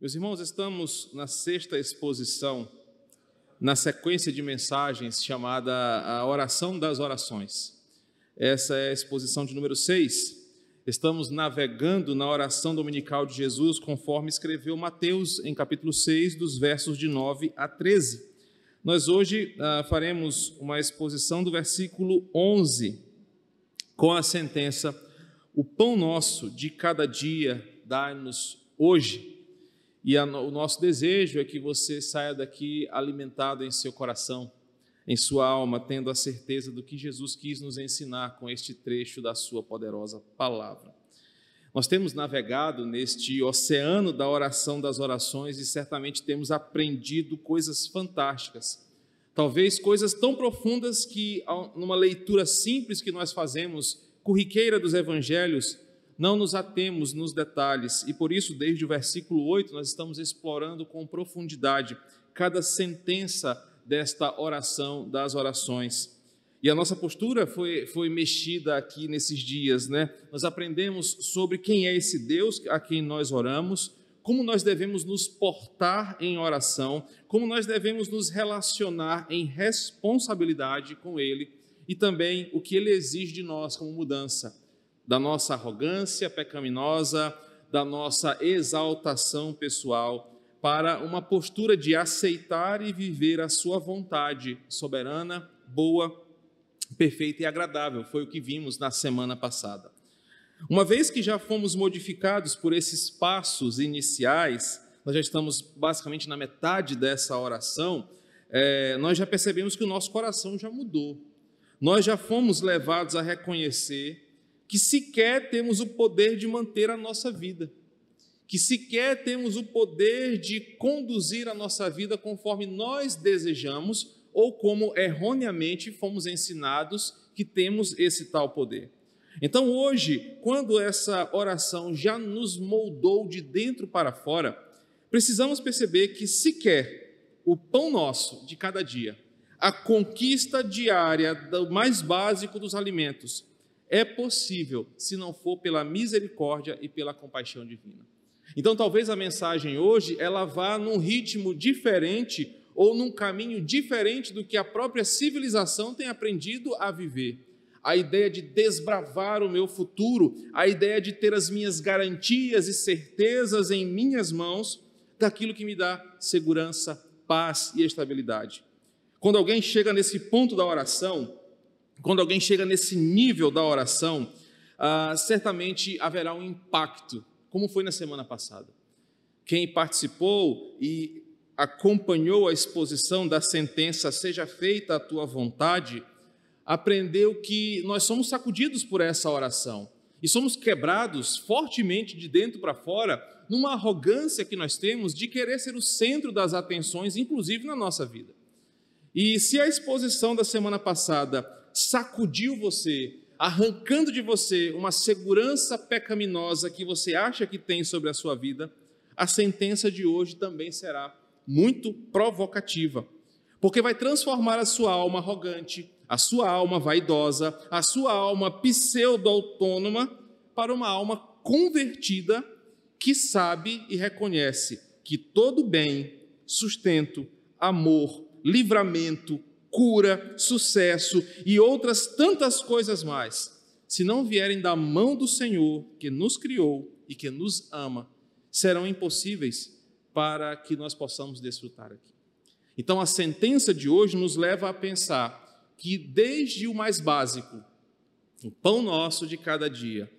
Meus irmãos, estamos na sexta exposição, na sequência de mensagens chamada a Oração das Orações. Essa é a exposição de número 6. Estamos navegando na oração dominical de Jesus, conforme escreveu Mateus em capítulo 6, dos versos de 9 a 13. Nós hoje ah, faremos uma exposição do versículo 11, com a sentença: O pão nosso de cada dia dá-nos hoje. E a, o nosso desejo é que você saia daqui alimentado em seu coração, em sua alma, tendo a certeza do que Jesus quis nos ensinar com este trecho da sua poderosa palavra. Nós temos navegado neste oceano da oração das orações e certamente temos aprendido coisas fantásticas. Talvez coisas tão profundas que, numa leitura simples que nós fazemos, corriqueira dos evangelhos, não nos atemos nos detalhes e por isso, desde o versículo 8, nós estamos explorando com profundidade cada sentença desta oração das orações. E a nossa postura foi, foi mexida aqui nesses dias, né? Nós aprendemos sobre quem é esse Deus a quem nós oramos, como nós devemos nos portar em oração, como nós devemos nos relacionar em responsabilidade com Ele e também o que Ele exige de nós como mudança da nossa arrogância pecaminosa, da nossa exaltação pessoal, para uma postura de aceitar e viver a sua vontade soberana, boa, perfeita e agradável. Foi o que vimos na semana passada. Uma vez que já fomos modificados por esses passos iniciais, nós já estamos basicamente na metade dessa oração, é, nós já percebemos que o nosso coração já mudou. Nós já fomos levados a reconhecer que sequer temos o poder de manter a nossa vida, que sequer temos o poder de conduzir a nossa vida conforme nós desejamos ou como erroneamente fomos ensinados que temos esse tal poder. Então, hoje, quando essa oração já nos moldou de dentro para fora, precisamos perceber que sequer o pão nosso de cada dia, a conquista diária do mais básico dos alimentos, é possível se não for pela misericórdia e pela compaixão divina. Então, talvez a mensagem hoje ela vá num ritmo diferente ou num caminho diferente do que a própria civilização tem aprendido a viver. A ideia de desbravar o meu futuro, a ideia de ter as minhas garantias e certezas em minhas mãos daquilo que me dá segurança, paz e estabilidade. Quando alguém chega nesse ponto da oração, quando alguém chega nesse nível da oração, ah, certamente haverá um impacto, como foi na semana passada. Quem participou e acompanhou a exposição da sentença Seja feita a tua vontade, aprendeu que nós somos sacudidos por essa oração e somos quebrados fortemente de dentro para fora numa arrogância que nós temos de querer ser o centro das atenções, inclusive na nossa vida. E se a exposição da semana passada sacudiu você, arrancando de você uma segurança pecaminosa que você acha que tem sobre a sua vida, a sentença de hoje também será muito provocativa, porque vai transformar a sua alma arrogante, a sua alma vaidosa, a sua alma pseudo-autônoma para uma alma convertida que sabe e reconhece que todo bem, sustento, amor, livramento, cura, sucesso e outras tantas coisas mais, se não vierem da mão do Senhor que nos criou e que nos ama, serão impossíveis para que nós possamos desfrutar aqui. Então a sentença de hoje nos leva a pensar que desde o mais básico, o pão nosso de cada dia,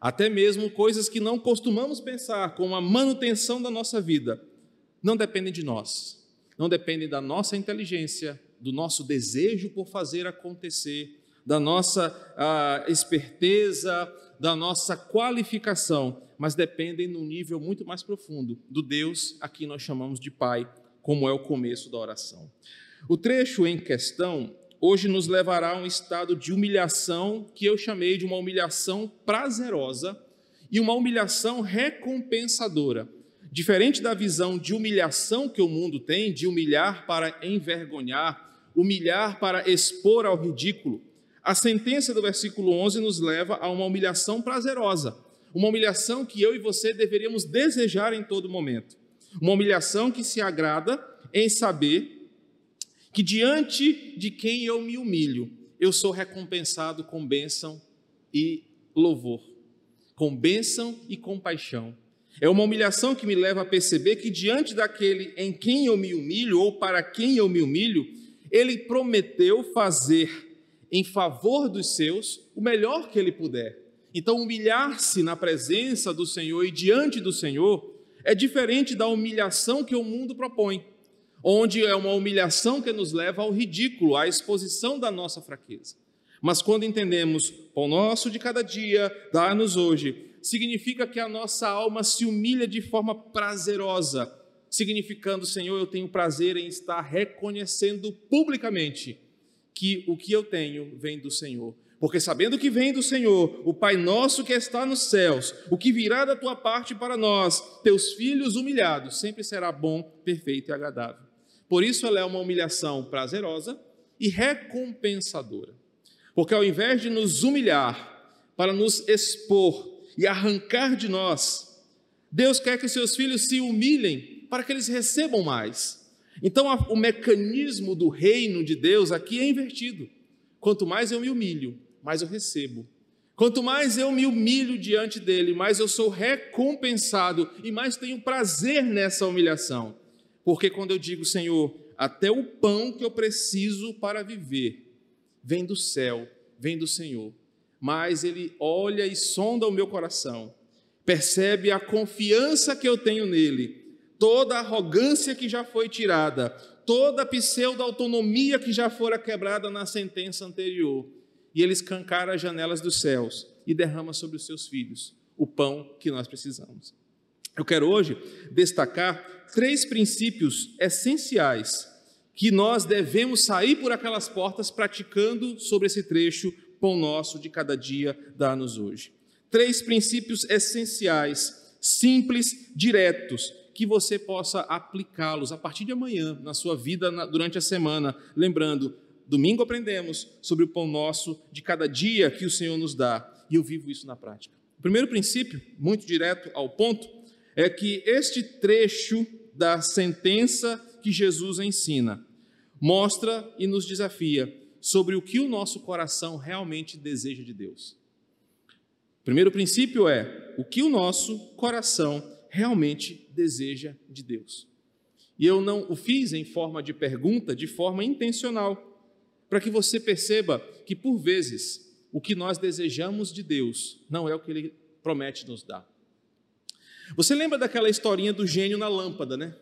até mesmo coisas que não costumamos pensar, como a manutenção da nossa vida, não dependem de nós, não dependem da nossa inteligência, do nosso desejo por fazer acontecer, da nossa ah, esperteza, da nossa qualificação, mas dependem num nível muito mais profundo do Deus a quem nós chamamos de Pai, como é o começo da oração. O trecho em questão hoje nos levará a um estado de humilhação que eu chamei de uma humilhação prazerosa e uma humilhação recompensadora. Diferente da visão de humilhação que o mundo tem, de humilhar para envergonhar, humilhar para expor ao ridículo, a sentença do versículo 11 nos leva a uma humilhação prazerosa, uma humilhação que eu e você deveríamos desejar em todo momento. Uma humilhação que se agrada em saber que diante de quem eu me humilho, eu sou recompensado com bênção e louvor, com bênção e compaixão. É uma humilhação que me leva a perceber que diante daquele em quem eu me humilho ou para quem eu me humilho, ele prometeu fazer em favor dos seus o melhor que ele puder. Então, humilhar-se na presença do Senhor e diante do Senhor é diferente da humilhação que o mundo propõe, onde é uma humilhação que nos leva ao ridículo, à exposição da nossa fraqueza. Mas quando entendemos, pão nosso de cada dia, dá-nos hoje, significa que a nossa alma se humilha de forma prazerosa, significando, Senhor, eu tenho prazer em estar reconhecendo publicamente que o que eu tenho vem do Senhor. Porque sabendo que vem do Senhor, o Pai nosso que está nos céus, o que virá da tua parte para nós, teus filhos humilhados, sempre será bom, perfeito e agradável. Por isso ela é uma humilhação prazerosa e recompensadora. Porque ao invés de nos humilhar para nos expor e arrancar de nós, Deus quer que seus filhos se humilhem para que eles recebam mais. Então o mecanismo do reino de Deus aqui é invertido. Quanto mais eu me humilho, mais eu recebo. Quanto mais eu me humilho diante dele, mais eu sou recompensado e mais tenho prazer nessa humilhação. Porque quando eu digo, Senhor, até o pão que eu preciso para viver vem do céu, vem do Senhor. Mas ele olha e sonda o meu coração, percebe a confiança que eu tenho nele, toda a arrogância que já foi tirada, toda a pseudo-autonomia que já fora quebrada na sentença anterior. E ele escancara as janelas dos céus e derrama sobre os seus filhos o pão que nós precisamos. Eu quero hoje destacar três princípios essenciais que nós devemos sair por aquelas portas praticando sobre esse trecho pão nosso de cada dia dá-nos hoje. Três princípios essenciais, simples, diretos, que você possa aplicá-los a partir de amanhã na sua vida durante a semana, lembrando, domingo aprendemos sobre o pão nosso de cada dia que o Senhor nos dá, e eu vivo isso na prática. O primeiro princípio, muito direto ao ponto, é que este trecho da sentença que Jesus ensina mostra e nos desafia sobre o que o nosso coração realmente deseja de Deus. O primeiro princípio é o que o nosso coração realmente deseja de Deus. E eu não o fiz em forma de pergunta, de forma intencional, para que você perceba que, por vezes, o que nós desejamos de Deus não é o que Ele promete nos dar. Você lembra daquela historinha do gênio na lâmpada, né?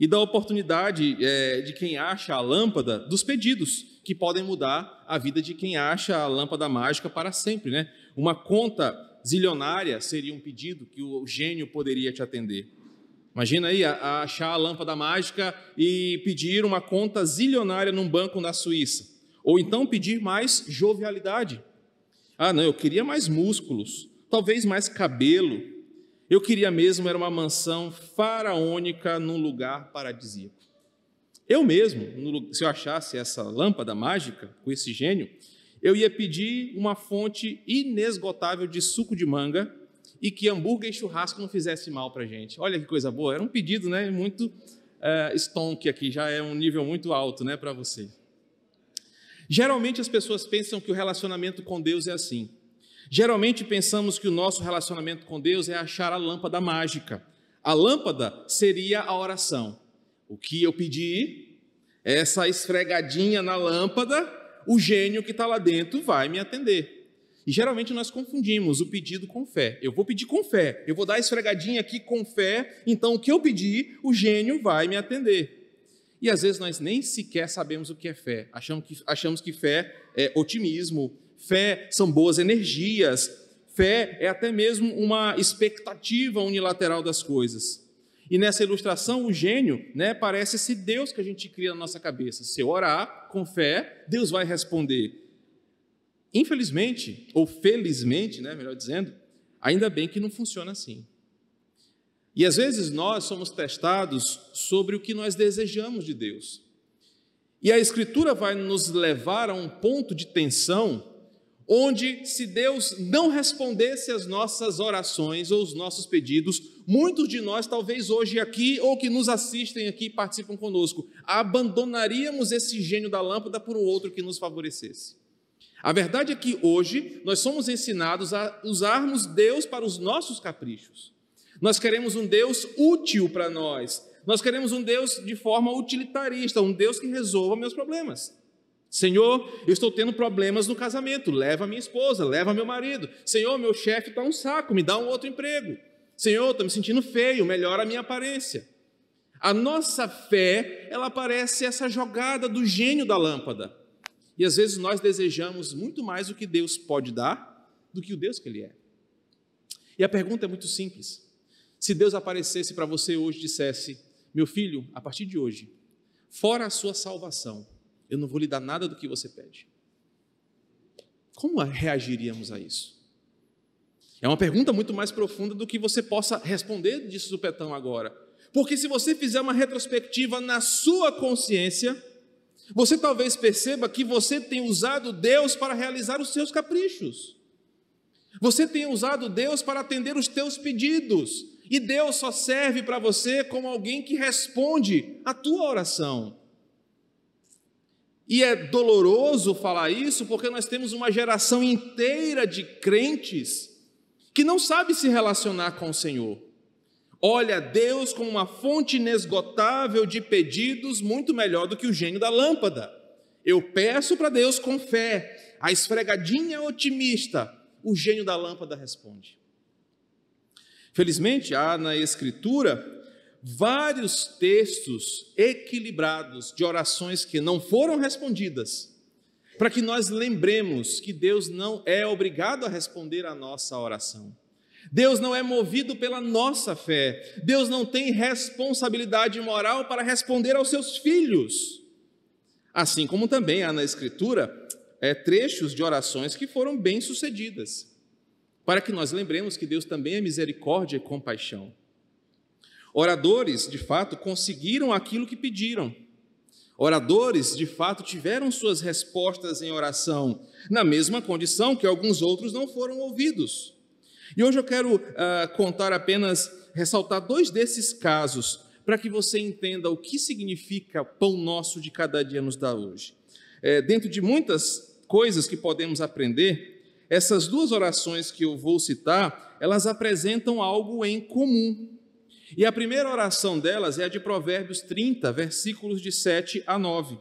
E da oportunidade é, de quem acha a lâmpada dos pedidos, que podem mudar a vida de quem acha a lâmpada mágica para sempre, né? Uma conta zilionária seria um pedido que o gênio poderia te atender. Imagina aí a, achar a lâmpada mágica e pedir uma conta zilionária num banco na Suíça. Ou então pedir mais jovialidade. Ah, não, eu queria mais músculos, talvez mais cabelo, eu queria mesmo era uma mansão faraônica num lugar paradisíaco. Eu mesmo, se eu achasse essa lâmpada mágica com esse gênio, eu ia pedir uma fonte inesgotável de suco de manga e que hambúrguer e churrasco não fizesse mal para a gente. Olha que coisa boa. Era um pedido, né? Muito é, stonk aqui, já é um nível muito alto, né, para você. Geralmente as pessoas pensam que o relacionamento com Deus é assim. Geralmente pensamos que o nosso relacionamento com Deus é achar a lâmpada mágica. A lâmpada seria a oração. O que eu pedi, essa esfregadinha na lâmpada, o gênio que está lá dentro vai me atender. E geralmente nós confundimos o pedido com fé. Eu vou pedir com fé, eu vou dar esfregadinha aqui com fé, então o que eu pedir, o gênio vai me atender. E às vezes nós nem sequer sabemos o que é fé. Achamos que, achamos que fé é otimismo, Fé são boas energias. Fé é até mesmo uma expectativa unilateral das coisas. E nessa ilustração, o gênio né, parece esse Deus que a gente cria na nossa cabeça. Se eu orar com fé, Deus vai responder. Infelizmente, ou felizmente, né, melhor dizendo, ainda bem que não funciona assim. E às vezes nós somos testados sobre o que nós desejamos de Deus. E a Escritura vai nos levar a um ponto de tensão onde, se Deus não respondesse às nossas orações ou os nossos pedidos, muitos de nós, talvez hoje aqui ou que nos assistem aqui e participam conosco, abandonaríamos esse gênio da lâmpada por um outro que nos favorecesse. A verdade é que hoje nós somos ensinados a usarmos Deus para os nossos caprichos. Nós queremos um Deus útil para nós. Nós queremos um Deus de forma utilitarista, um Deus que resolva meus problemas. Senhor, eu estou tendo problemas no casamento, leva minha esposa, leva meu marido. Senhor, meu chefe está um saco, me dá um outro emprego. Senhor, estou me sentindo feio, melhora a minha aparência. A nossa fé, ela parece essa jogada do gênio da lâmpada. E às vezes nós desejamos muito mais o que Deus pode dar do que o Deus que Ele é. E a pergunta é muito simples. Se Deus aparecesse para você hoje e dissesse: Meu filho, a partir de hoje, fora a sua salvação, eu não vou lhe dar nada do que você pede. Como reagiríamos a isso? É uma pergunta muito mais profunda do que você possa responder de supetão agora. Porque se você fizer uma retrospectiva na sua consciência, você talvez perceba que você tem usado Deus para realizar os seus caprichos. Você tem usado Deus para atender os teus pedidos. E Deus só serve para você como alguém que responde a tua oração. E é doloroso falar isso porque nós temos uma geração inteira de crentes que não sabe se relacionar com o Senhor. Olha Deus como uma fonte inesgotável de pedidos muito melhor do que o gênio da lâmpada. Eu peço para Deus com fé, a esfregadinha otimista, o gênio da lâmpada responde. Felizmente, há na Escritura vários textos equilibrados de orações que não foram respondidas, para que nós lembremos que Deus não é obrigado a responder a nossa oração. Deus não é movido pela nossa fé. Deus não tem responsabilidade moral para responder aos seus filhos. Assim como também há na Escritura é, trechos de orações que foram bem-sucedidas, para que nós lembremos que Deus também é misericórdia e compaixão. Oradores, de fato, conseguiram aquilo que pediram. Oradores, de fato, tiveram suas respostas em oração, na mesma condição que alguns outros não foram ouvidos. E hoje eu quero uh, contar apenas, ressaltar dois desses casos, para que você entenda o que significa pão nosso de cada dia nos dá hoje. É, dentro de muitas coisas que podemos aprender, essas duas orações que eu vou citar, elas apresentam algo em comum. E a primeira oração delas é a de Provérbios 30, versículos de 7 a 9.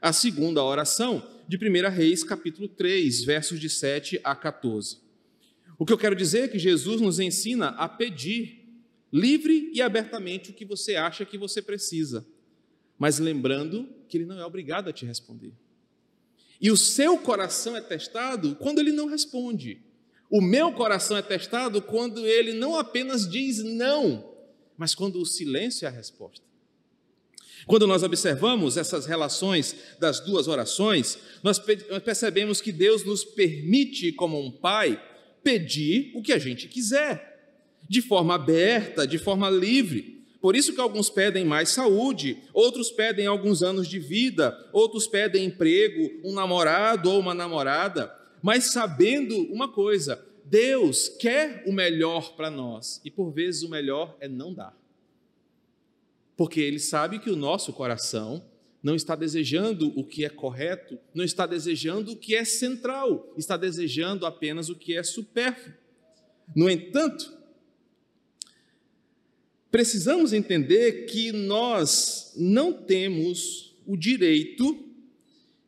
A segunda oração, de 1 Reis, capítulo 3, versos de 7 a 14. O que eu quero dizer é que Jesus nos ensina a pedir livre e abertamente o que você acha que você precisa, mas lembrando que Ele não é obrigado a te responder. E o seu coração é testado quando Ele não responde. O meu coração é testado quando Ele não apenas diz não, mas quando o silêncio é a resposta. Quando nós observamos essas relações das duas orações, nós percebemos que Deus nos permite, como um pai, pedir o que a gente quiser, de forma aberta, de forma livre. Por isso que alguns pedem mais saúde, outros pedem alguns anos de vida, outros pedem emprego, um namorado ou uma namorada, mas sabendo uma coisa, Deus quer o melhor para nós e por vezes o melhor é não dar. Porque Ele sabe que o nosso coração não está desejando o que é correto, não está desejando o que é central, está desejando apenas o que é supérfluo. No entanto, precisamos entender que nós não temos o direito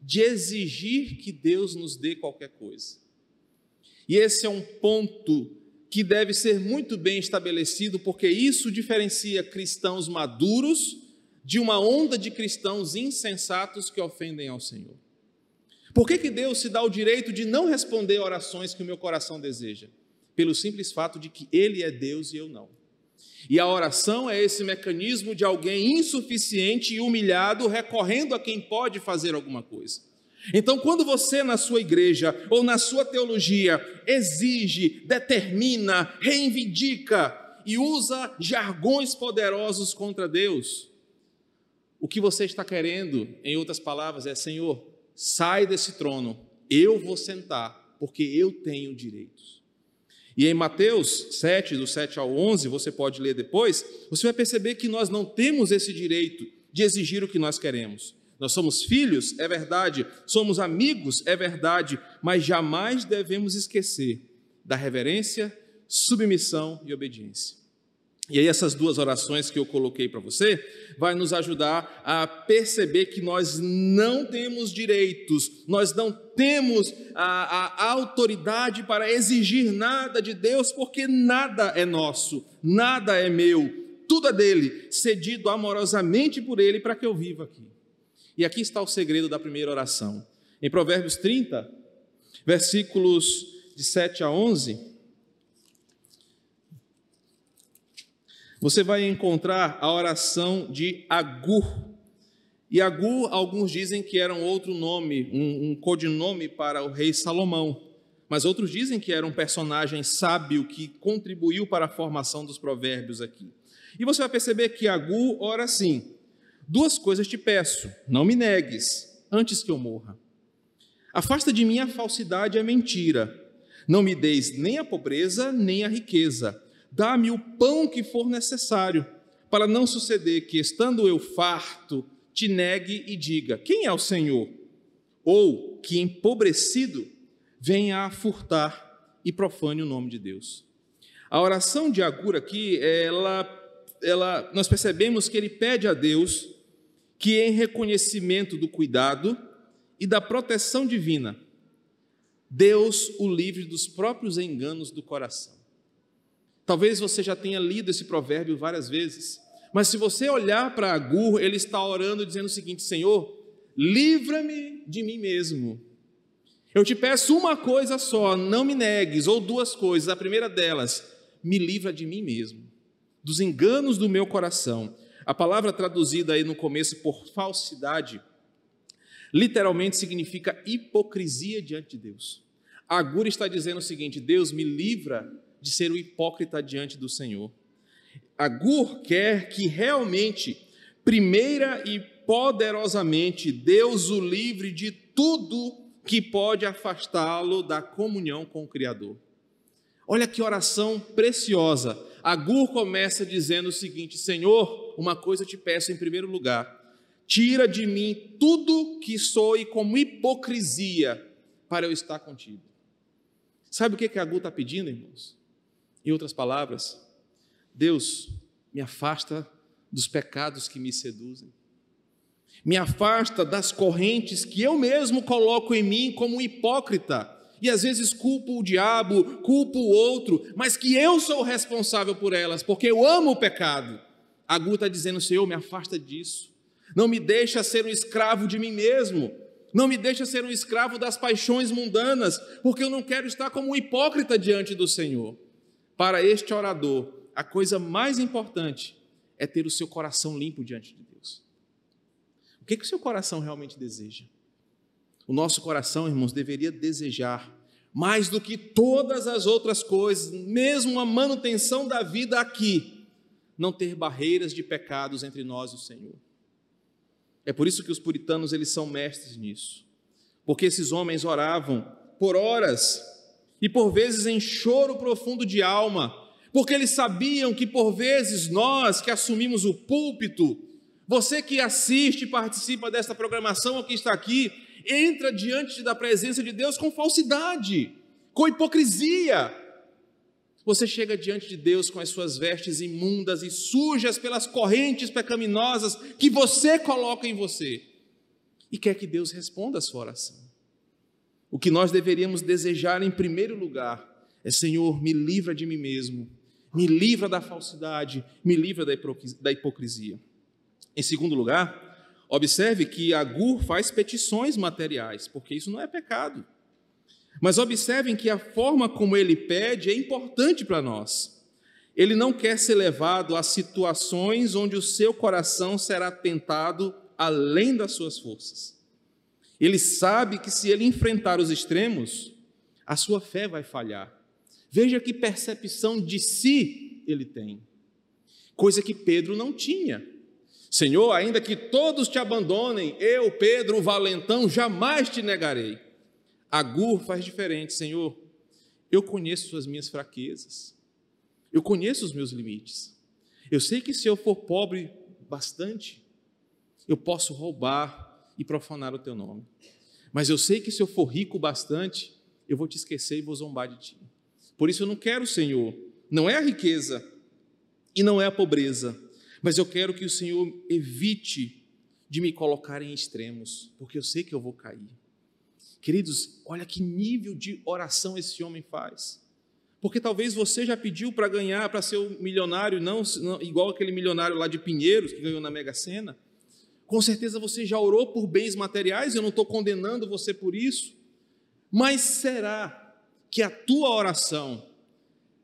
de exigir que Deus nos dê qualquer coisa. E esse é um ponto que deve ser muito bem estabelecido, porque isso diferencia cristãos maduros de uma onda de cristãos insensatos que ofendem ao Senhor. Por que, que Deus se dá o direito de não responder orações que o meu coração deseja? Pelo simples fato de que Ele é Deus e eu não. E a oração é esse mecanismo de alguém insuficiente e humilhado recorrendo a quem pode fazer alguma coisa. Então, quando você na sua igreja ou na sua teologia exige, determina, reivindica e usa jargões poderosos contra Deus, o que você está querendo, em outras palavras, é: Senhor, sai desse trono, eu vou sentar porque eu tenho direitos. E em Mateus 7, do 7 ao 11, você pode ler depois, você vai perceber que nós não temos esse direito de exigir o que nós queremos. Nós somos filhos, é verdade, somos amigos, é verdade, mas jamais devemos esquecer da reverência, submissão e obediência. E aí essas duas orações que eu coloquei para você vai nos ajudar a perceber que nós não temos direitos, nós não temos a, a autoridade para exigir nada de Deus, porque nada é nosso, nada é meu, tudo é dele, cedido amorosamente por ele para que eu viva aqui. E aqui está o segredo da primeira oração. Em Provérbios 30, versículos de 7 a 11, você vai encontrar a oração de Agur. E Agur, alguns dizem que era um outro nome, um, um codinome para o rei Salomão. Mas outros dizem que era um personagem sábio que contribuiu para a formação dos provérbios aqui. E você vai perceber que Agur ora assim: Duas coisas te peço, não me negues, antes que eu morra. Afasta de mim a falsidade e a mentira. Não me deis nem a pobreza, nem a riqueza dá-me o pão que for necessário, para não suceder que, estando eu farto, te negue e diga: Quem é o Senhor? Ou que, empobrecido, venha a furtar e profane o nome de Deus. A oração de Agur aqui, ela, ela, nós percebemos que ele pede a Deus que, em reconhecimento do cuidado e da proteção divina, Deus o livre dos próprios enganos do coração. Talvez você já tenha lido esse provérbio várias vezes, mas se você olhar para Agur, ele está orando dizendo o seguinte: Senhor, livra-me de mim mesmo. Eu te peço uma coisa só, não me negues, ou duas coisas. A primeira delas, me livra de mim mesmo, dos enganos do meu coração. A palavra traduzida aí no começo por falsidade, literalmente significa hipocrisia diante de Deus. Agur está dizendo o seguinte: Deus me livra de ser o hipócrita diante do Senhor. Agur quer que realmente, primeira e poderosamente, Deus o livre de tudo que pode afastá-lo da comunhão com o Criador. Olha que oração preciosa. Agur começa dizendo o seguinte: Senhor, uma coisa te peço em primeiro lugar, tira de mim tudo que soe como hipocrisia para eu estar contigo. Sabe o que, que Agur está pedindo, irmãos? Em outras palavras, Deus me afasta dos pecados que me seduzem, me afasta das correntes que eu mesmo coloco em mim como hipócrita, e às vezes culpo o diabo, culpo o outro, mas que eu sou responsável por elas, porque eu amo o pecado. Agu está dizendo: Senhor, me afasta disso, não me deixa ser um escravo de mim mesmo, não me deixa ser um escravo das paixões mundanas, porque eu não quero estar como um hipócrita diante do Senhor. Para este orador, a coisa mais importante é ter o seu coração limpo diante de Deus. O que, que o seu coração realmente deseja? O nosso coração, irmãos, deveria desejar mais do que todas as outras coisas, mesmo a manutenção da vida aqui, não ter barreiras de pecados entre nós e o Senhor. É por isso que os puritanos eles são mestres nisso. Porque esses homens oravam por horas e por vezes em choro profundo de alma, porque eles sabiam que por vezes nós que assumimos o púlpito, você que assiste e participa dessa programação ou que está aqui, entra diante da presença de Deus com falsidade, com hipocrisia. Você chega diante de Deus com as suas vestes imundas e sujas pelas correntes pecaminosas que você coloca em você e quer que Deus responda a sua oração. O que nós deveríamos desejar em primeiro lugar é: Senhor, me livra de mim mesmo, me livra da falsidade, me livra da hipocrisia. Em segundo lugar, observe que Agur faz petições materiais, porque isso não é pecado. Mas observem que a forma como ele pede é importante para nós. Ele não quer ser levado a situações onde o seu coração será tentado além das suas forças. Ele sabe que se ele enfrentar os extremos, a sua fé vai falhar. Veja que percepção de si ele tem, coisa que Pedro não tinha. Senhor, ainda que todos te abandonem, eu, Pedro, o valentão, jamais te negarei. Agur faz diferente, Senhor. Eu conheço as minhas fraquezas. Eu conheço os meus limites. Eu sei que se eu for pobre bastante, eu posso roubar e profanar o teu nome. Mas eu sei que se eu for rico bastante, eu vou te esquecer e vou zombar de ti. Por isso eu não quero, Senhor, não é a riqueza e não é a pobreza, mas eu quero que o Senhor evite de me colocar em extremos, porque eu sei que eu vou cair. Queridos, olha que nível de oração esse homem faz. Porque talvez você já pediu para ganhar, para ser um milionário, não, não, igual aquele milionário lá de Pinheiros que ganhou na Mega Sena. Com certeza você já orou por bens materiais, eu não estou condenando você por isso. Mas será que a tua oração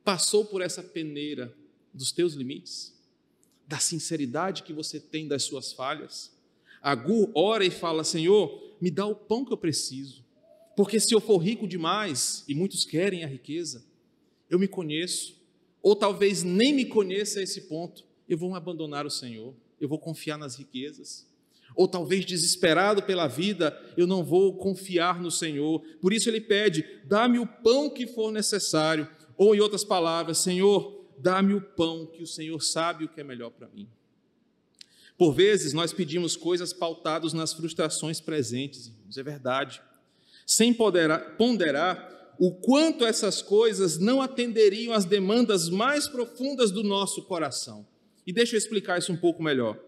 passou por essa peneira dos teus limites? Da sinceridade que você tem das suas falhas? Agur ora e fala: Senhor, me dá o pão que eu preciso. Porque se eu for rico demais, e muitos querem a riqueza, eu me conheço, ou talvez nem me conheça a esse ponto, eu vou abandonar o Senhor, eu vou confiar nas riquezas. Ou talvez desesperado pela vida, eu não vou confiar no Senhor. Por isso ele pede: dá-me o pão que for necessário. Ou, em outras palavras, Senhor, dá-me o pão que o Senhor sabe o que é melhor para mim. Por vezes nós pedimos coisas pautadas nas frustrações presentes, irmãos, é verdade sem ponderar, ponderar o quanto essas coisas não atenderiam às demandas mais profundas do nosso coração. E deixa eu explicar isso um pouco melhor.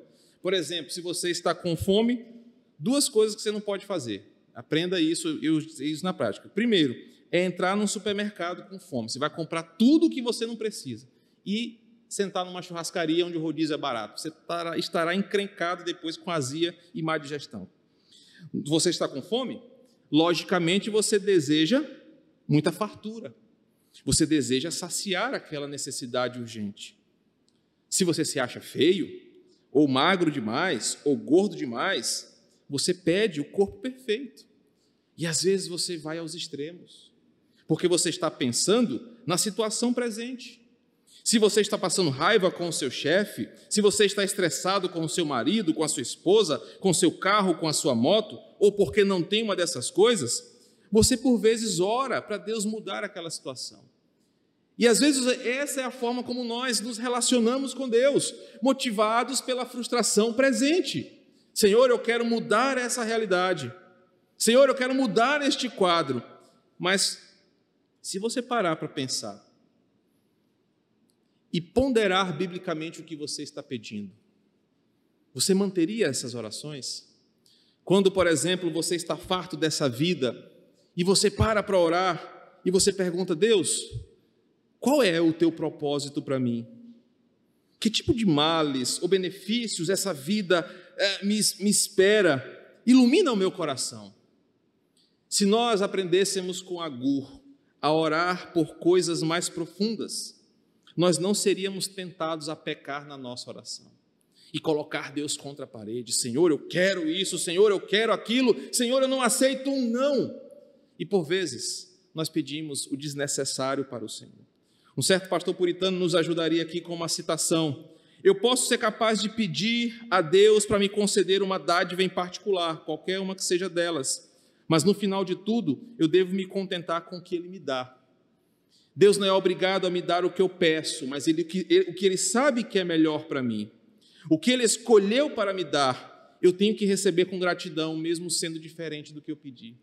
Por exemplo, se você está com fome, duas coisas que você não pode fazer. Aprenda isso e isso na prática. Primeiro, é entrar num supermercado com fome. Você vai comprar tudo o que você não precisa. E sentar numa churrascaria onde o rodízio é barato. Você estará encrencado depois com azia e má digestão. Você está com fome? logicamente você deseja muita fartura. Você deseja saciar aquela necessidade urgente. Se você se acha feio, ou magro demais, ou gordo demais, você pede o corpo perfeito. E às vezes você vai aos extremos, porque você está pensando na situação presente. Se você está passando raiva com o seu chefe, se você está estressado com o seu marido, com a sua esposa, com o seu carro, com a sua moto, ou porque não tem uma dessas coisas, você por vezes ora para Deus mudar aquela situação. E às vezes essa é a forma como nós nos relacionamos com Deus, motivados pela frustração presente. Senhor, eu quero mudar essa realidade. Senhor, eu quero mudar este quadro. Mas se você parar para pensar, e ponderar biblicamente o que você está pedindo. Você manteria essas orações? Quando, por exemplo, você está farto dessa vida e você para para orar e você pergunta: Deus, qual é o teu propósito para mim? Que tipo de males ou benefícios essa vida é, me, me espera? Ilumina o meu coração. Se nós aprendêssemos com Agur a orar por coisas mais profundas, nós não seríamos tentados a pecar na nossa oração e colocar Deus contra a parede. Senhor, eu quero isso, Senhor, eu quero aquilo, Senhor, eu não aceito um não. E por vezes nós pedimos o desnecessário para o Senhor. Um certo pastor puritano nos ajudaria aqui com uma citação. Eu posso ser capaz de pedir a Deus para me conceder uma dádiva em particular, qualquer uma que seja delas, mas no final de tudo, eu devo me contentar com o que Ele me dá. Deus não é obrigado a me dar o que eu peço, mas ele, o que Ele sabe que é melhor para mim. O que Ele escolheu para me dar, eu tenho que receber com gratidão, mesmo sendo diferente do que eu pedi.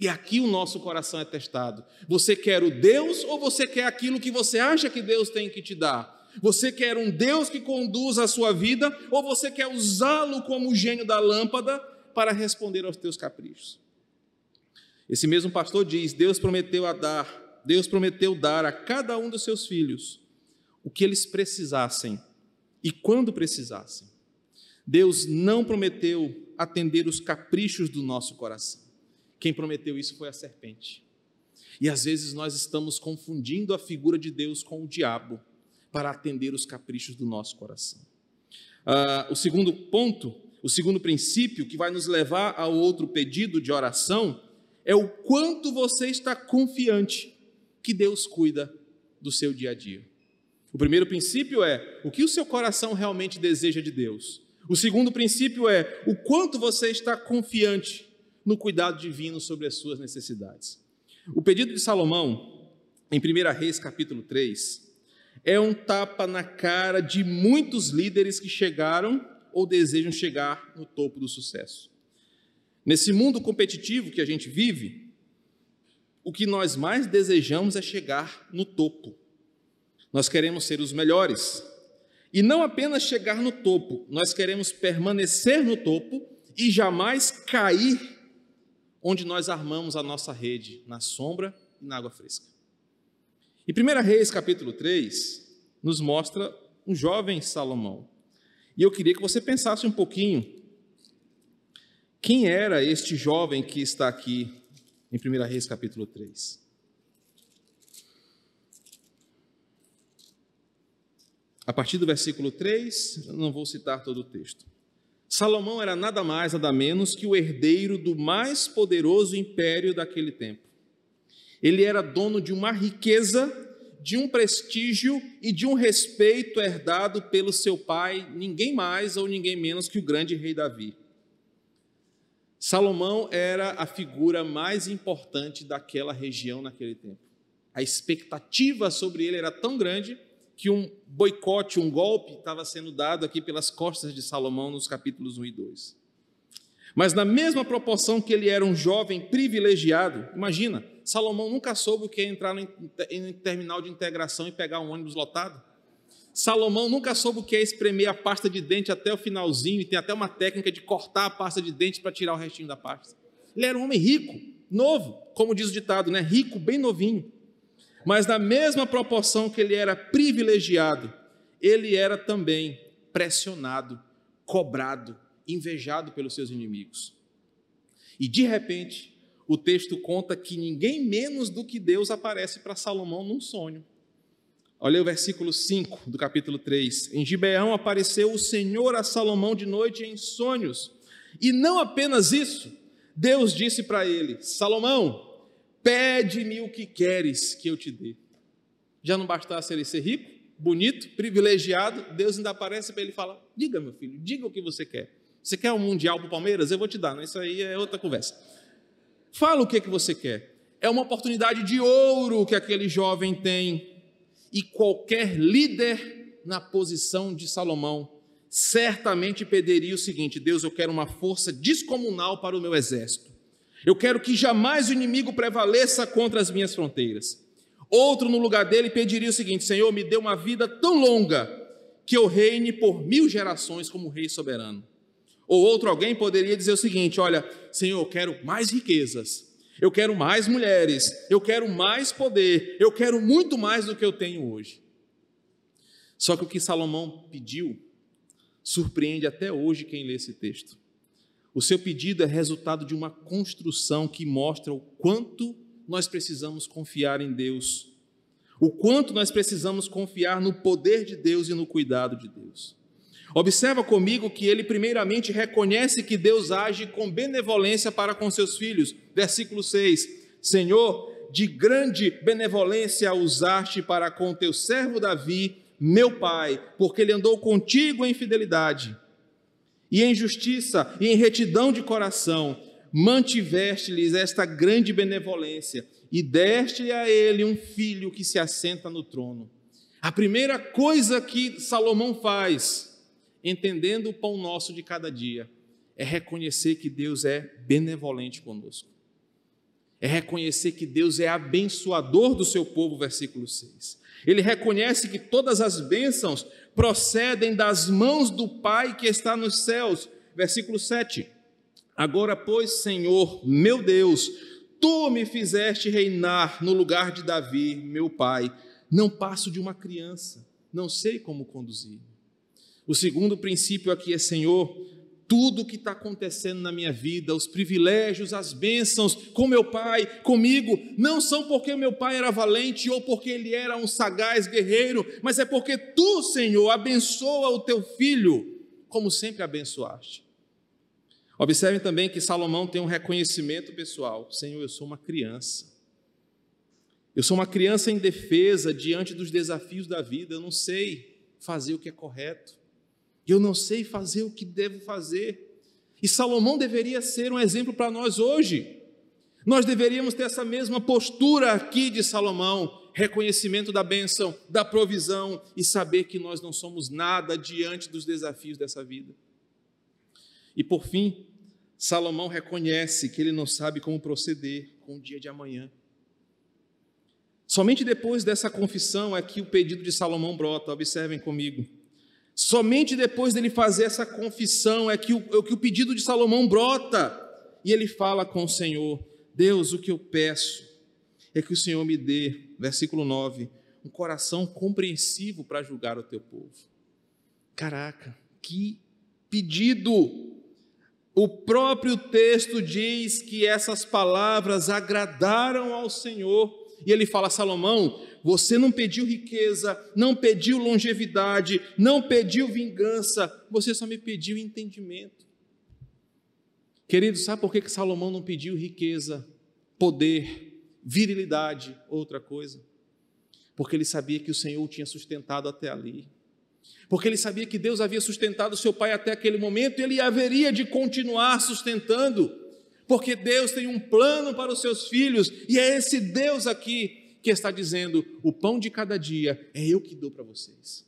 E aqui o nosso coração é testado. Você quer o Deus ou você quer aquilo que você acha que Deus tem que te dar? Você quer um Deus que conduz a sua vida ou você quer usá-lo como o gênio da lâmpada para responder aos teus caprichos? Esse mesmo pastor diz: Deus prometeu a dar Deus prometeu dar a cada um dos seus filhos o que eles precisassem e quando precisassem. Deus não prometeu atender os caprichos do nosso coração. Quem prometeu isso foi a serpente. E às vezes nós estamos confundindo a figura de Deus com o diabo para atender os caprichos do nosso coração. Ah, o segundo ponto, o segundo princípio que vai nos levar ao outro pedido de oração é o quanto você está confiante que Deus cuida do seu dia a dia. O primeiro princípio é o que o seu coração realmente deseja de Deus. O segundo princípio é o quanto você está confiante no cuidado divino sobre as suas necessidades. O pedido de Salomão, em 1 Reis capítulo 3, é um tapa na cara de muitos líderes que chegaram ou desejam chegar no topo do sucesso. Nesse mundo competitivo que a gente vive, o que nós mais desejamos é chegar no topo. Nós queremos ser os melhores. E não apenas chegar no topo, nós queremos permanecer no topo e jamais cair onde nós armamos a nossa rede, na sombra e na água fresca. E 1 Reis, capítulo 3, nos mostra um jovem Salomão. E eu queria que você pensasse um pouquinho quem era este jovem que está aqui em 1 Reis, capítulo 3. A partir do versículo 3, eu não vou citar todo o texto. Salomão era nada mais, nada menos que o herdeiro do mais poderoso império daquele tempo. Ele era dono de uma riqueza, de um prestígio e de um respeito herdado pelo seu pai, ninguém mais ou ninguém menos que o grande rei Davi. Salomão era a figura mais importante daquela região naquele tempo. A expectativa sobre ele era tão grande que um boicote, um golpe estava sendo dado aqui pelas costas de Salomão nos capítulos 1 e 2. Mas na mesma proporção que ele era um jovem privilegiado, imagina, Salomão nunca soube o que é entrar em terminal de integração e pegar um ônibus lotado. Salomão nunca soube o que é espremer a pasta de dente até o finalzinho e tem até uma técnica de cortar a pasta de dente para tirar o restinho da pasta. Ele era um homem rico, novo, como diz o ditado, né? Rico, bem novinho. Mas, na mesma proporção que ele era privilegiado, ele era também pressionado, cobrado, invejado pelos seus inimigos. E, de repente, o texto conta que ninguém menos do que Deus aparece para Salomão num sonho. Olha o versículo 5 do capítulo 3. Em Gibeão apareceu o Senhor a Salomão de noite em sonhos. E não apenas isso, Deus disse para ele: Salomão, Pede-me o que queres que eu te dê. Já não bastasse ele ser rico, bonito, privilegiado, Deus ainda aparece para ele falar: Diga, meu filho, diga o que você quer. Você quer um Mundial para o Palmeiras? Eu vou te dar, isso aí é outra conversa. Fala o que, que você quer. É uma oportunidade de ouro que aquele jovem tem. E qualquer líder na posição de Salomão certamente pediria o seguinte: Deus, eu quero uma força descomunal para o meu exército. Eu quero que jamais o inimigo prevaleça contra as minhas fronteiras. Outro no lugar dele pediria o seguinte: Senhor, me dê uma vida tão longa que eu reine por mil gerações como rei soberano. Ou outro alguém poderia dizer o seguinte: Olha, Senhor, eu quero mais riquezas, eu quero mais mulheres, eu quero mais poder, eu quero muito mais do que eu tenho hoje. Só que o que Salomão pediu surpreende até hoje quem lê esse texto. O seu pedido é resultado de uma construção que mostra o quanto nós precisamos confiar em Deus, o quanto nós precisamos confiar no poder de Deus e no cuidado de Deus. Observa comigo que ele primeiramente reconhece que Deus age com benevolência para com seus filhos. Versículo 6: Senhor, de grande benevolência usaste para com teu servo Davi, meu pai, porque ele andou contigo em fidelidade e em justiça e em retidão de coração, mantiveste-lhes esta grande benevolência e deste a ele um filho que se assenta no trono. A primeira coisa que Salomão faz, entendendo o pão nosso de cada dia, é reconhecer que Deus é benevolente conosco. É reconhecer que Deus é abençoador do seu povo, versículo 6. Ele reconhece que todas as bênçãos procedem das mãos do Pai que está nos céus. Versículo 7. Agora, pois, Senhor, meu Deus, tu me fizeste reinar no lugar de Davi, meu pai. Não passo de uma criança, não sei como conduzir. O segundo princípio aqui é: Senhor, tudo o que está acontecendo na minha vida, os privilégios, as bênçãos com meu pai, comigo, não são porque meu pai era valente ou porque ele era um sagaz guerreiro, mas é porque tu, Senhor, abençoa o teu filho, como sempre abençoaste. Observem também que Salomão tem um reconhecimento pessoal: Senhor, eu sou uma criança. Eu sou uma criança indefesa diante dos desafios da vida, eu não sei fazer o que é correto. Eu não sei fazer o que devo fazer. E Salomão deveria ser um exemplo para nós hoje. Nós deveríamos ter essa mesma postura aqui de Salomão, reconhecimento da bênção, da provisão e saber que nós não somos nada diante dos desafios dessa vida. E por fim, Salomão reconhece que ele não sabe como proceder com o dia de amanhã. Somente depois dessa confissão é que o pedido de Salomão brota, observem comigo. Somente depois dele fazer essa confissão é que o, é que o pedido de Salomão brota e ele fala com o Senhor: Deus, o que eu peço é que o Senhor me dê, versículo 9, um coração compreensivo para julgar o teu povo. Caraca, que pedido! O próprio texto diz que essas palavras agradaram ao Senhor. E ele fala: Salomão, você não pediu riqueza, não pediu longevidade, não pediu vingança, você só me pediu entendimento. Querido, sabe por que Salomão não pediu riqueza, poder, virilidade, outra coisa? Porque ele sabia que o Senhor o tinha sustentado até ali. Porque ele sabia que Deus havia sustentado seu pai até aquele momento e ele haveria de continuar sustentando. Porque Deus tem um plano para os seus filhos e é esse Deus aqui que está dizendo: o pão de cada dia é eu que dou para vocês.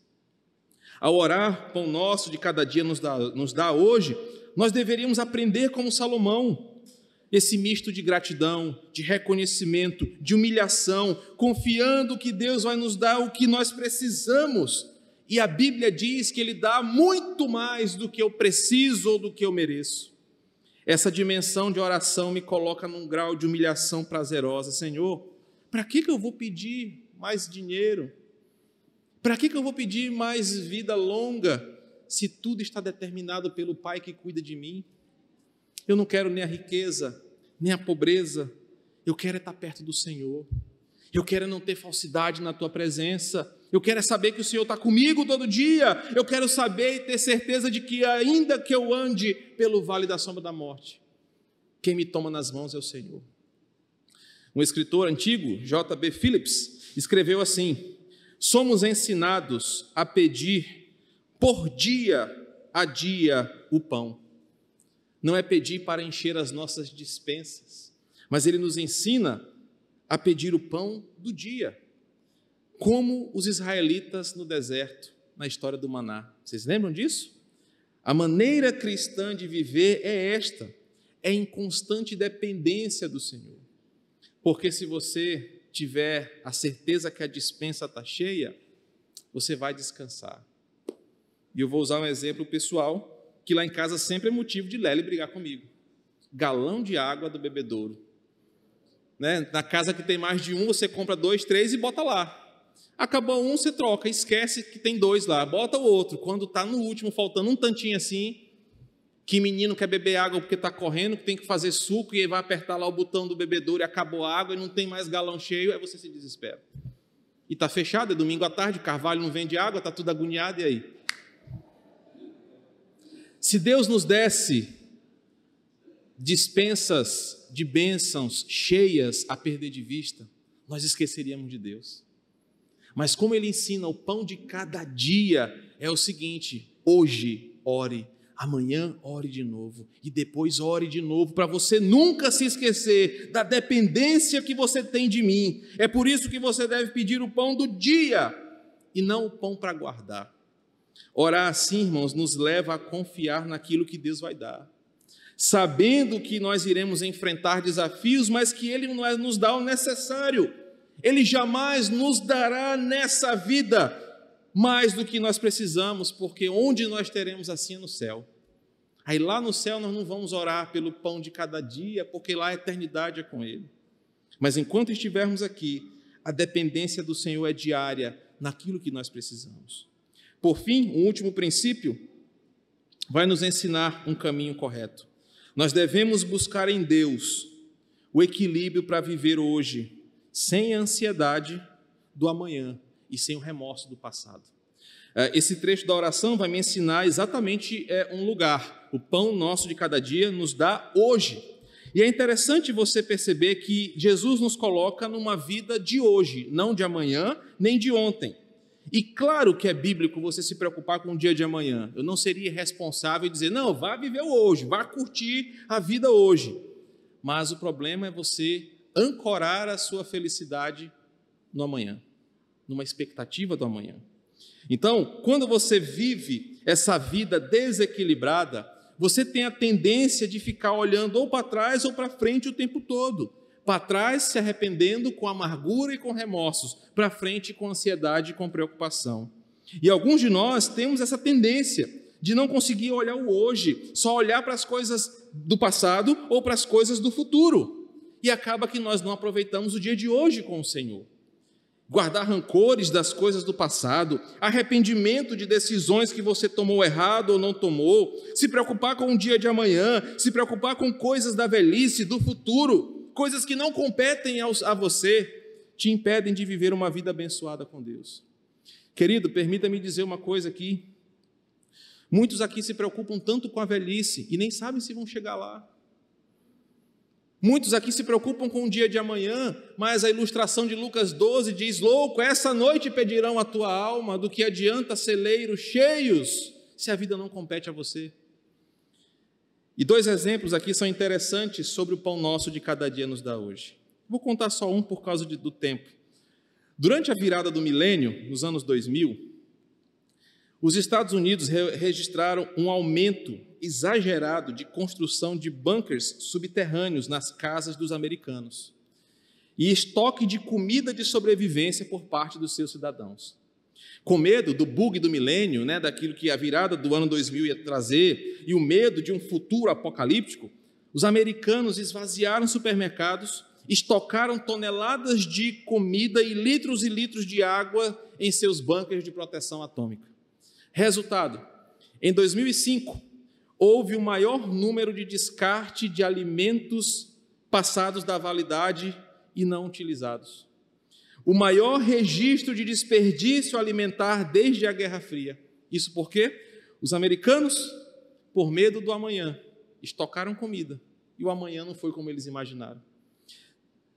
Ao orar, pão nosso de cada dia nos dá, nos dá hoje, nós deveríamos aprender como Salomão, esse misto de gratidão, de reconhecimento, de humilhação, confiando que Deus vai nos dar o que nós precisamos. E a Bíblia diz que Ele dá muito mais do que eu preciso ou do que eu mereço. Essa dimensão de oração me coloca num grau de humilhação prazerosa. Senhor, para que, que eu vou pedir mais dinheiro? Para que, que eu vou pedir mais vida longa se tudo está determinado pelo Pai que cuida de mim? Eu não quero nem a riqueza, nem a pobreza, eu quero é estar perto do Senhor. Eu quero é não ter falsidade na tua presença. Eu quero é saber que o Senhor está comigo todo dia. Eu quero saber e ter certeza de que, ainda que eu ande pelo vale da sombra da morte, quem me toma nas mãos é o Senhor. Um escritor antigo, J.B. Phillips, escreveu assim: Somos ensinados a pedir por dia a dia o pão. Não é pedir para encher as nossas dispensas, mas ele nos ensina a pedir o pão do dia, como os israelitas no deserto, na história do maná. Vocês lembram disso? A maneira cristã de viver é esta: é em constante dependência do Senhor. Porque se você tiver a certeza que a dispensa está cheia, você vai descansar. E eu vou usar um exemplo pessoal, que lá em casa sempre é motivo de Lely brigar comigo. Galão de água do bebedouro. Né? Na casa que tem mais de um, você compra dois, três e bota lá. Acabou um, você troca, esquece que tem dois lá, bota o outro. Quando está no último, faltando um tantinho assim, que menino quer beber água porque está correndo, que tem que fazer suco e aí vai apertar lá o botão do bebedouro e acabou a água e não tem mais galão cheio, aí você se desespera. E está fechado, é domingo à tarde, Carvalho não vende água, está tudo agoniado, e aí? Se Deus nos desse dispensas de bênçãos cheias a perder de vista, nós esqueceríamos de Deus. Mas como Ele ensina o pão de cada dia, é o seguinte: hoje ore Amanhã ore de novo e depois ore de novo para você nunca se esquecer da dependência que você tem de mim. É por isso que você deve pedir o pão do dia e não o pão para guardar. Orar assim, irmãos, nos leva a confiar naquilo que Deus vai dar. Sabendo que nós iremos enfrentar desafios, mas que Ele nos dá o necessário. Ele jamais nos dará nessa vida mais do que nós precisamos, porque onde nós teremos assim é no céu. Aí lá no céu nós não vamos orar pelo pão de cada dia, porque lá a eternidade é com Ele. Mas enquanto estivermos aqui, a dependência do Senhor é diária naquilo que nós precisamos. Por fim, o último princípio vai nos ensinar um caminho correto. Nós devemos buscar em Deus o equilíbrio para viver hoje, sem a ansiedade do amanhã e sem o remorso do passado. É, esse trecho da oração vai me ensinar exatamente é, um lugar. O pão nosso de cada dia nos dá hoje. E é interessante você perceber que Jesus nos coloca numa vida de hoje, não de amanhã, nem de ontem. E claro que é bíblico você se preocupar com o dia de amanhã. Eu não seria responsável dizer, não, vá viver hoje, vá curtir a vida hoje. Mas o problema é você ancorar a sua felicidade no amanhã, numa expectativa do amanhã. Então, quando você vive essa vida desequilibrada, você tem a tendência de ficar olhando ou para trás ou para frente o tempo todo. Para trás se arrependendo com amargura e com remorsos, para frente com ansiedade e com preocupação. E alguns de nós temos essa tendência de não conseguir olhar o hoje, só olhar para as coisas do passado ou para as coisas do futuro. E acaba que nós não aproveitamos o dia de hoje com o Senhor guardar rancores das coisas do passado, arrependimento de decisões que você tomou errado ou não tomou, se preocupar com o dia de amanhã, se preocupar com coisas da velhice, do futuro, coisas que não competem a você, te impedem de viver uma vida abençoada com Deus. Querido, permita-me dizer uma coisa aqui. Muitos aqui se preocupam tanto com a velhice e nem sabem se vão chegar lá. Muitos aqui se preocupam com o dia de amanhã, mas a ilustração de Lucas 12 diz: Louco, essa noite pedirão a tua alma, do que adianta celeiros cheios, se a vida não compete a você. E dois exemplos aqui são interessantes sobre o pão nosso de cada dia nos dá hoje. Vou contar só um por causa de, do tempo. Durante a virada do milênio, nos anos 2000, os Estados Unidos re registraram um aumento exagerado de construção de bunkers subterrâneos nas casas dos americanos e estoque de comida de sobrevivência por parte dos seus cidadãos. Com medo do bug do milênio, né, daquilo que a virada do ano 2000 ia trazer, e o medo de um futuro apocalíptico, os americanos esvaziaram supermercados, estocaram toneladas de comida e litros e litros de água em seus bunkers de proteção atômica. Resultado: em 2005, houve o maior número de descarte de alimentos passados da validade e não utilizados. O maior registro de desperdício alimentar desde a Guerra Fria. Isso porque os americanos, por medo do amanhã, estocaram comida e o amanhã não foi como eles imaginaram.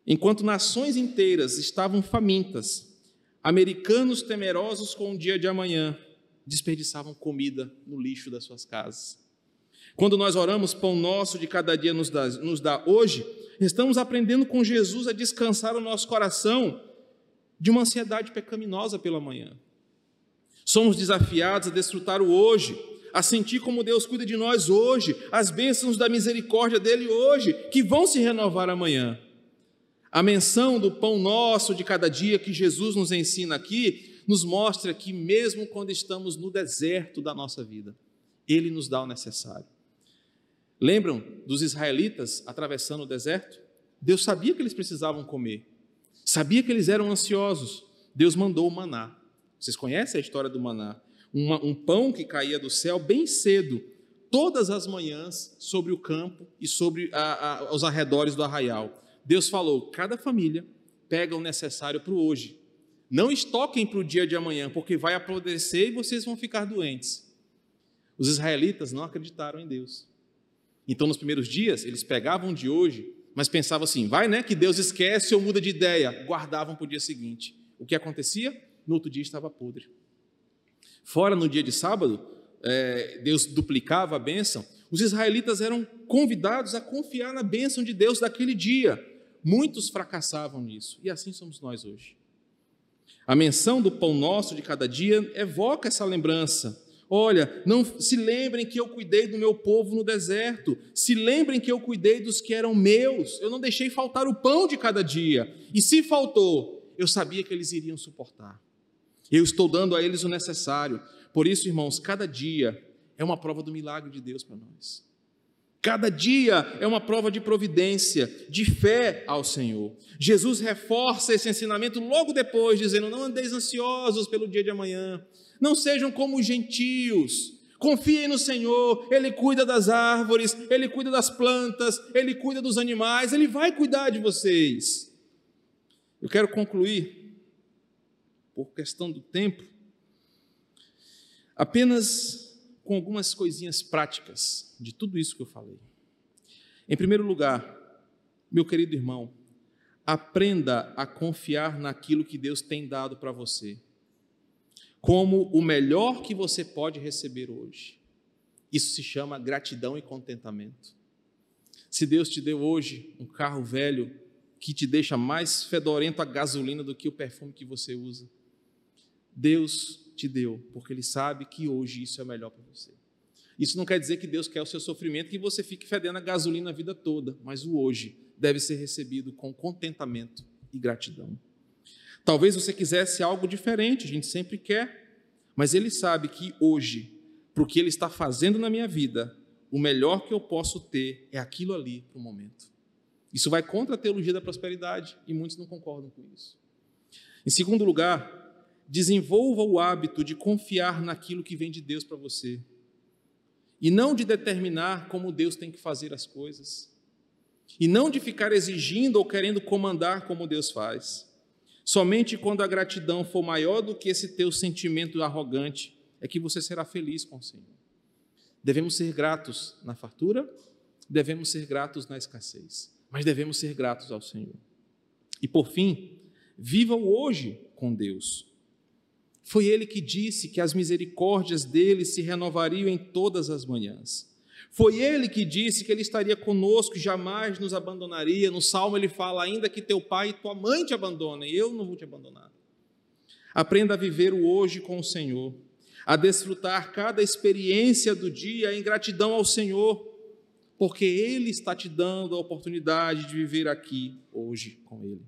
Enquanto nações inteiras estavam famintas, americanos temerosos com o dia de amanhã desperdiçavam comida no lixo das suas casas. Quando nós oramos, pão nosso de cada dia nos dá, nos dá hoje, estamos aprendendo com Jesus a descansar o nosso coração de uma ansiedade pecaminosa pela manhã. Somos desafiados a desfrutar o hoje, a sentir como Deus cuida de nós hoje, as bênçãos da misericórdia dele hoje, que vão se renovar amanhã. A menção do pão nosso de cada dia que Jesus nos ensina aqui nos mostra que, mesmo quando estamos no deserto da nossa vida, Ele nos dá o necessário. Lembram dos israelitas atravessando o deserto? Deus sabia que eles precisavam comer, sabia que eles eram ansiosos. Deus mandou o maná. Vocês conhecem a história do maná? Uma, um pão que caía do céu bem cedo, todas as manhãs, sobre o campo e sobre a, a, os arredores do arraial. Deus falou: cada família pega o necessário para o hoje. Não estoquem para o dia de amanhã, porque vai apodrecer e vocês vão ficar doentes. Os israelitas não acreditaram em Deus. Então, nos primeiros dias, eles pegavam de hoje, mas pensavam assim: vai, né? Que Deus esquece ou muda de ideia. Guardavam para o dia seguinte. O que acontecia? No outro dia estava podre. Fora no dia de sábado, é, Deus duplicava a bênção. Os israelitas eram convidados a confiar na bênção de Deus daquele dia. Muitos fracassavam nisso. E assim somos nós hoje. A menção do pão nosso de cada dia evoca essa lembrança. Olha, não se lembrem que eu cuidei do meu povo no deserto. Se lembrem que eu cuidei dos que eram meus. Eu não deixei faltar o pão de cada dia. E se faltou, eu sabia que eles iriam suportar. Eu estou dando a eles o necessário. Por isso, irmãos, cada dia é uma prova do milagre de Deus para nós. Cada dia é uma prova de providência, de fé ao Senhor. Jesus reforça esse ensinamento logo depois, dizendo: Não andeis ansiosos pelo dia de amanhã, não sejam como os gentios, confiem no Senhor, Ele cuida das árvores, Ele cuida das plantas, Ele cuida dos animais, Ele vai cuidar de vocês. Eu quero concluir, por questão do tempo, apenas com algumas coisinhas práticas de tudo isso que eu falei. Em primeiro lugar, meu querido irmão, aprenda a confiar naquilo que Deus tem dado para você. Como o melhor que você pode receber hoje. Isso se chama gratidão e contentamento. Se Deus te deu hoje um carro velho que te deixa mais fedorento a gasolina do que o perfume que você usa, Deus te deu, porque Ele sabe que hoje isso é melhor para você. Isso não quer dizer que Deus quer o seu sofrimento, que você fique fedendo a gasolina a vida toda, mas o hoje deve ser recebido com contentamento e gratidão. Talvez você quisesse algo diferente, a gente sempre quer, mas Ele sabe que hoje, para o que Ele está fazendo na minha vida, o melhor que eu posso ter é aquilo ali para o momento. Isso vai contra a teologia da prosperidade e muitos não concordam com isso. Em segundo lugar, desenvolva o hábito de confiar naquilo que vem de Deus para você e não de determinar como Deus tem que fazer as coisas e não de ficar exigindo ou querendo comandar como Deus faz. Somente quando a gratidão for maior do que esse teu sentimento arrogante é que você será feliz com o Senhor. Devemos ser gratos na fartura, devemos ser gratos na escassez, mas devemos ser gratos ao Senhor. E por fim, viva o hoje com Deus. Foi Ele que disse que as misericórdias dele se renovariam em todas as manhãs. Foi ele que disse que ele estaria conosco, jamais nos abandonaria. No Salmo ele fala: ainda que teu pai e tua mãe te abandonem, eu não vou te abandonar. Aprenda a viver o hoje com o Senhor, a desfrutar cada experiência do dia em gratidão ao Senhor, porque Ele está te dando a oportunidade de viver aqui hoje com Ele.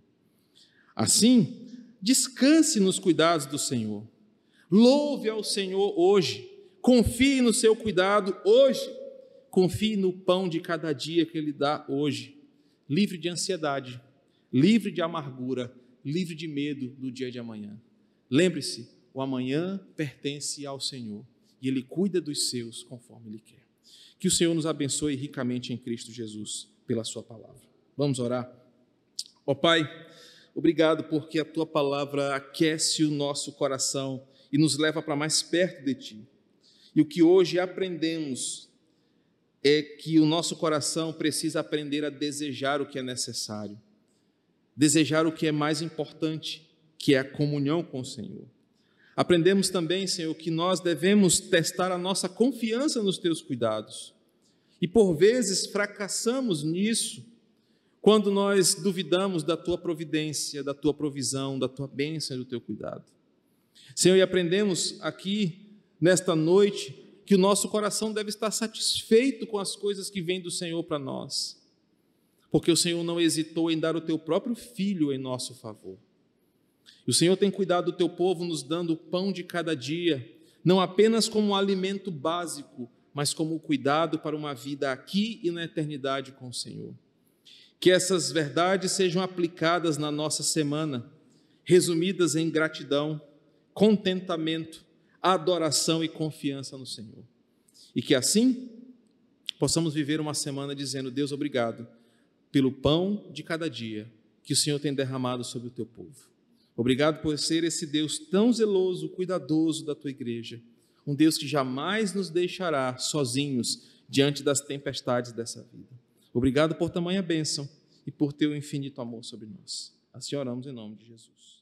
Assim, descanse nos cuidados do Senhor, louve ao Senhor hoje, confie no seu cuidado hoje Confie no pão de cada dia que Ele dá hoje, livre de ansiedade, livre de amargura, livre de medo do dia de amanhã. Lembre-se, o amanhã pertence ao Senhor e Ele cuida dos seus conforme Ele quer. Que o Senhor nos abençoe ricamente em Cristo Jesus, pela Sua palavra. Vamos orar? Ó oh, Pai, obrigado porque a Tua palavra aquece o nosso coração e nos leva para mais perto de Ti. E o que hoje aprendemos é que o nosso coração precisa aprender a desejar o que é necessário, desejar o que é mais importante, que é a comunhão com o Senhor. Aprendemos também, Senhor, que nós devemos testar a nossa confiança nos teus cuidados. E por vezes fracassamos nisso, quando nós duvidamos da tua providência, da tua provisão, da tua bênção e do teu cuidado. Senhor, e aprendemos aqui, nesta noite, que o nosso coração deve estar satisfeito com as coisas que vêm do Senhor para nós, porque o Senhor não hesitou em dar o teu próprio filho em nosso favor. E o Senhor tem cuidado do teu povo, nos dando o pão de cada dia, não apenas como um alimento básico, mas como cuidado para uma vida aqui e na eternidade com o Senhor. Que essas verdades sejam aplicadas na nossa semana, resumidas em gratidão, contentamento, adoração e confiança no Senhor. E que assim possamos viver uma semana dizendo: Deus, obrigado pelo pão de cada dia que o Senhor tem derramado sobre o teu povo. Obrigado por ser esse Deus tão zeloso, cuidadoso da tua igreja. Um Deus que jamais nos deixará sozinhos diante das tempestades dessa vida. Obrigado por tamanha bênção e por teu infinito amor sobre nós. Assim oramos em nome de Jesus.